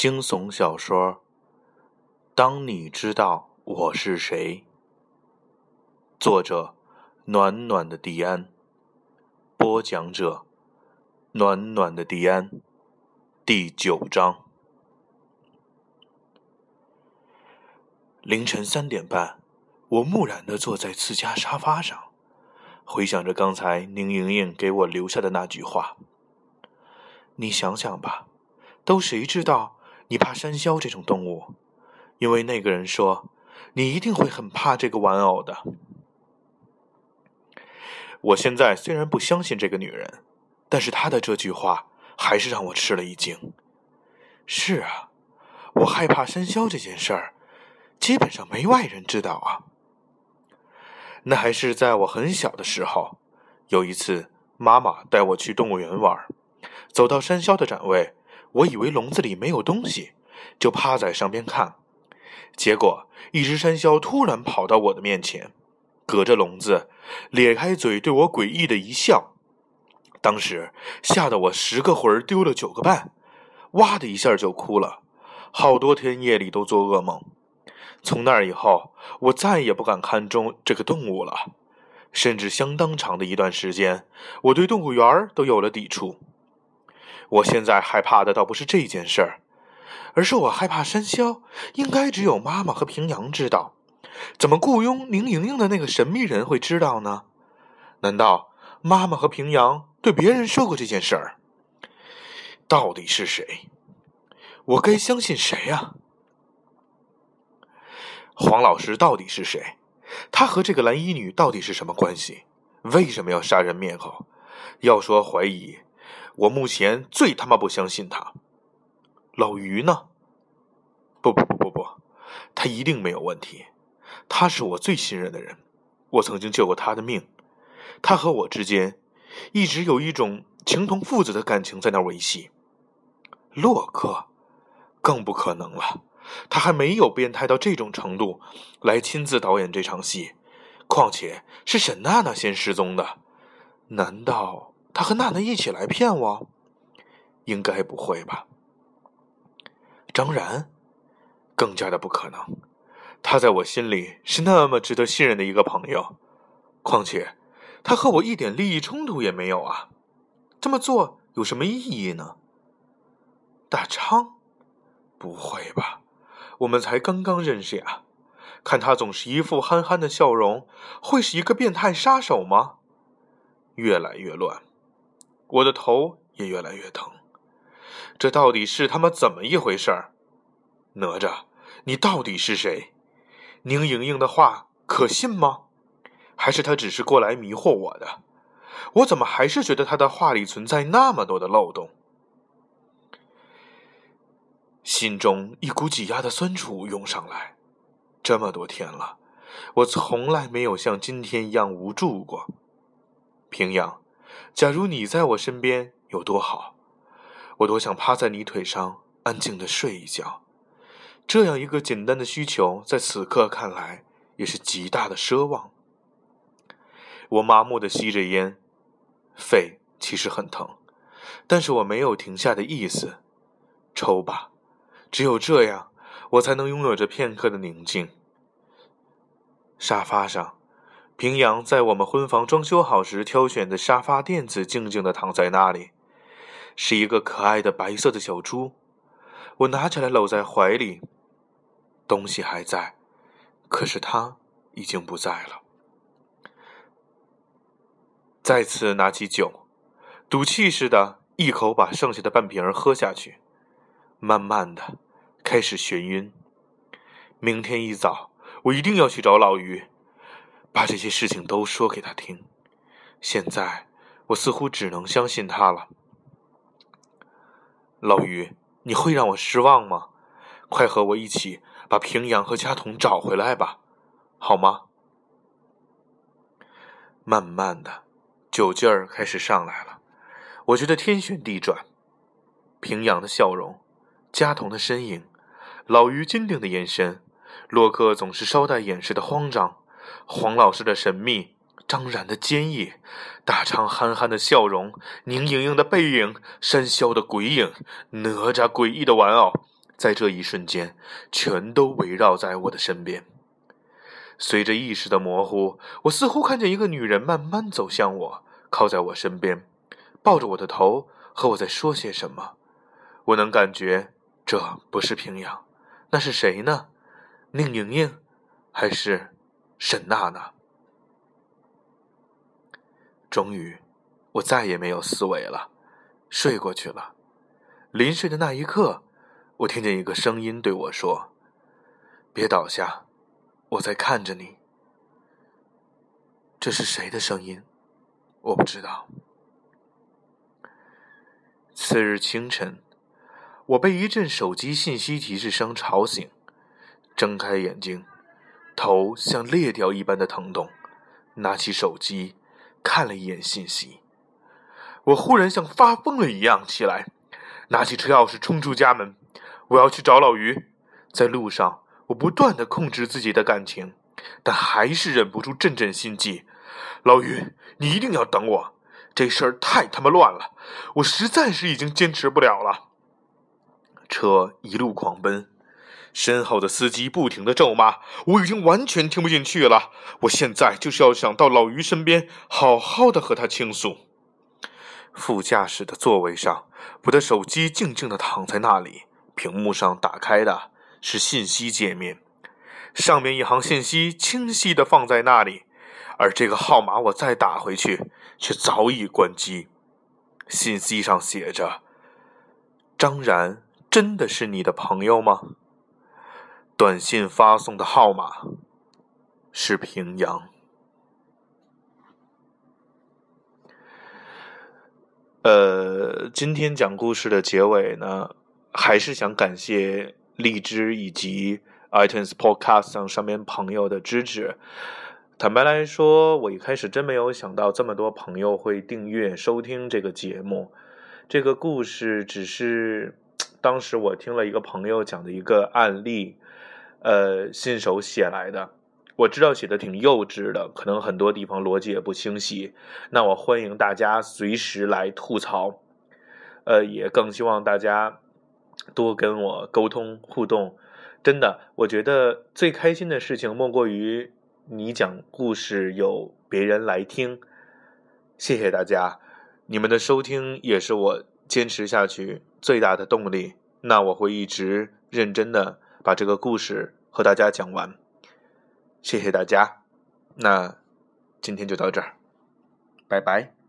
惊悚小说《当你知道我是谁》，作者：暖暖的迪安，播讲者：暖暖的迪安，第九章。凌晨三点半，我木然的坐在自家沙发上，回想着刚才宁莹莹给我留下的那句话：“你想想吧，都谁知道？”你怕山魈这种动物，因为那个人说你一定会很怕这个玩偶的。我现在虽然不相信这个女人，但是她的这句话还是让我吃了一惊。是啊，我害怕山魈这件事儿，基本上没外人知道啊。那还是在我很小的时候，有一次妈妈带我去动物园玩，走到山魈的展位。我以为笼子里没有东西，就趴在上边看，结果一只山魈突然跑到我的面前，隔着笼子咧开嘴对我诡异的一笑，当时吓得我十个魂儿丢了九个半，哇的一下就哭了，好多天夜里都做噩梦。从那以后，我再也不敢看中这个动物了，甚至相当长的一段时间，我对动物园都有了抵触。我现在害怕的倒不是这件事儿，而是我害怕山魈。应该只有妈妈和平阳知道，怎么雇佣宁莹莹的那个神秘人会知道呢？难道妈妈和平阳对别人说过这件事儿？到底是谁？我该相信谁呀？黄老师到底是谁？他和这个蓝衣女到底是什么关系？为什么要杀人灭口？要说怀疑。我目前最他妈不相信他，老于呢？不不不不不，他一定没有问题。他是我最信任的人，我曾经救过他的命。他和我之间一直有一种情同父子的感情在那维系。洛克更不可能了，他还没有变态到这种程度来亲自导演这场戏。况且是沈娜娜先失踪的，难道？他和娜娜一起来骗我，应该不会吧？张然，更加的不可能。他在我心里是那么值得信任的一个朋友，况且他和我一点利益冲突也没有啊！这么做有什么意义呢？大昌，不会吧？我们才刚刚认识呀，看他总是一副憨憨的笑容，会是一个变态杀手吗？越来越乱。我的头也越来越疼，这到底是他妈怎么一回事儿？哪吒，你到底是谁？宁莹莹的话可信吗？还是他只是过来迷惑我的？我怎么还是觉得他的话里存在那么多的漏洞？心中一股挤压的酸楚涌上来。这么多天了，我从来没有像今天一样无助过。平阳。假如你在我身边有多好，我多想趴在你腿上安静的睡一觉。这样一个简单的需求，在此刻看来也是极大的奢望。我麻木的吸着烟，肺其实很疼，但是我没有停下的意思。抽吧，只有这样，我才能拥有着片刻的宁静。沙发上。平阳在我们婚房装修好时挑选的沙发垫子，静静地躺在那里，是一个可爱的白色的小猪。我拿起来搂在怀里，东西还在，可是它已经不在了。再次拿起酒，赌气似的一口把剩下的半瓶儿喝下去，慢慢的开始眩晕。明天一早，我一定要去找老于。把这些事情都说给他听。现在我似乎只能相信他了。老于，你会让我失望吗？快和我一起把平阳和佳彤找回来吧，好吗？慢慢的，酒劲儿开始上来了。我觉得天旋地转。平阳的笑容，佳彤的身影，老于坚定的眼神，洛克总是稍带掩饰的慌张。黄老师的神秘，张然的坚毅，大昌憨憨的笑容，宁莹莹的背影，山魈的鬼影，哪吒诡异的玩偶，在这一瞬间，全都围绕在我的身边。随着意识的模糊，我似乎看见一个女人慢慢走向我，靠在我身边，抱着我的头，和我在说些什么。我能感觉这不是平阳，那是谁呢？宁莹莹，还是沈娜娜？终于，我再也没有思维了，睡过去了。临睡的那一刻，我听见一个声音对我说：“别倒下，我在看着你。”这是谁的声音？我不知道。次日清晨，我被一阵手机信息提示声吵醒，睁开眼睛，头像裂掉一般的疼痛，拿起手机。看了一眼信息，我忽然像发疯了一样起来，拿起车钥匙冲出家门。我要去找老于。在路上，我不断的控制自己的感情，但还是忍不住阵阵心悸。老于，你一定要等我，这事儿太他妈乱了，我实在是已经坚持不了了。车一路狂奔。身后的司机不停的咒骂，我已经完全听不进去了。我现在就是要想到老于身边，好好的和他倾诉。副驾驶的座位上，我的手机静静的躺在那里，屏幕上打开的是信息界面，上面一行信息清晰的放在那里，而这个号码我再打回去，却早已关机。信息上写着：“张然真的是你的朋友吗？”短信发送的号码是平阳。呃，今天讲故事的结尾呢，还是想感谢荔枝以及 iTunes Podcast 上上面朋友的支持。坦白来说，我一开始真没有想到这么多朋友会订阅收听这个节目。这个故事只是当时我听了一个朋友讲的一个案例。呃，新手写来的，我知道写的挺幼稚的，可能很多地方逻辑也不清晰。那我欢迎大家随时来吐槽，呃，也更希望大家多跟我沟通互动。真的，我觉得最开心的事情莫过于你讲故事有别人来听。谢谢大家，你们的收听也是我坚持下去最大的动力。那我会一直认真的。把这个故事和大家讲完，谢谢大家。那今天就到这儿，拜拜。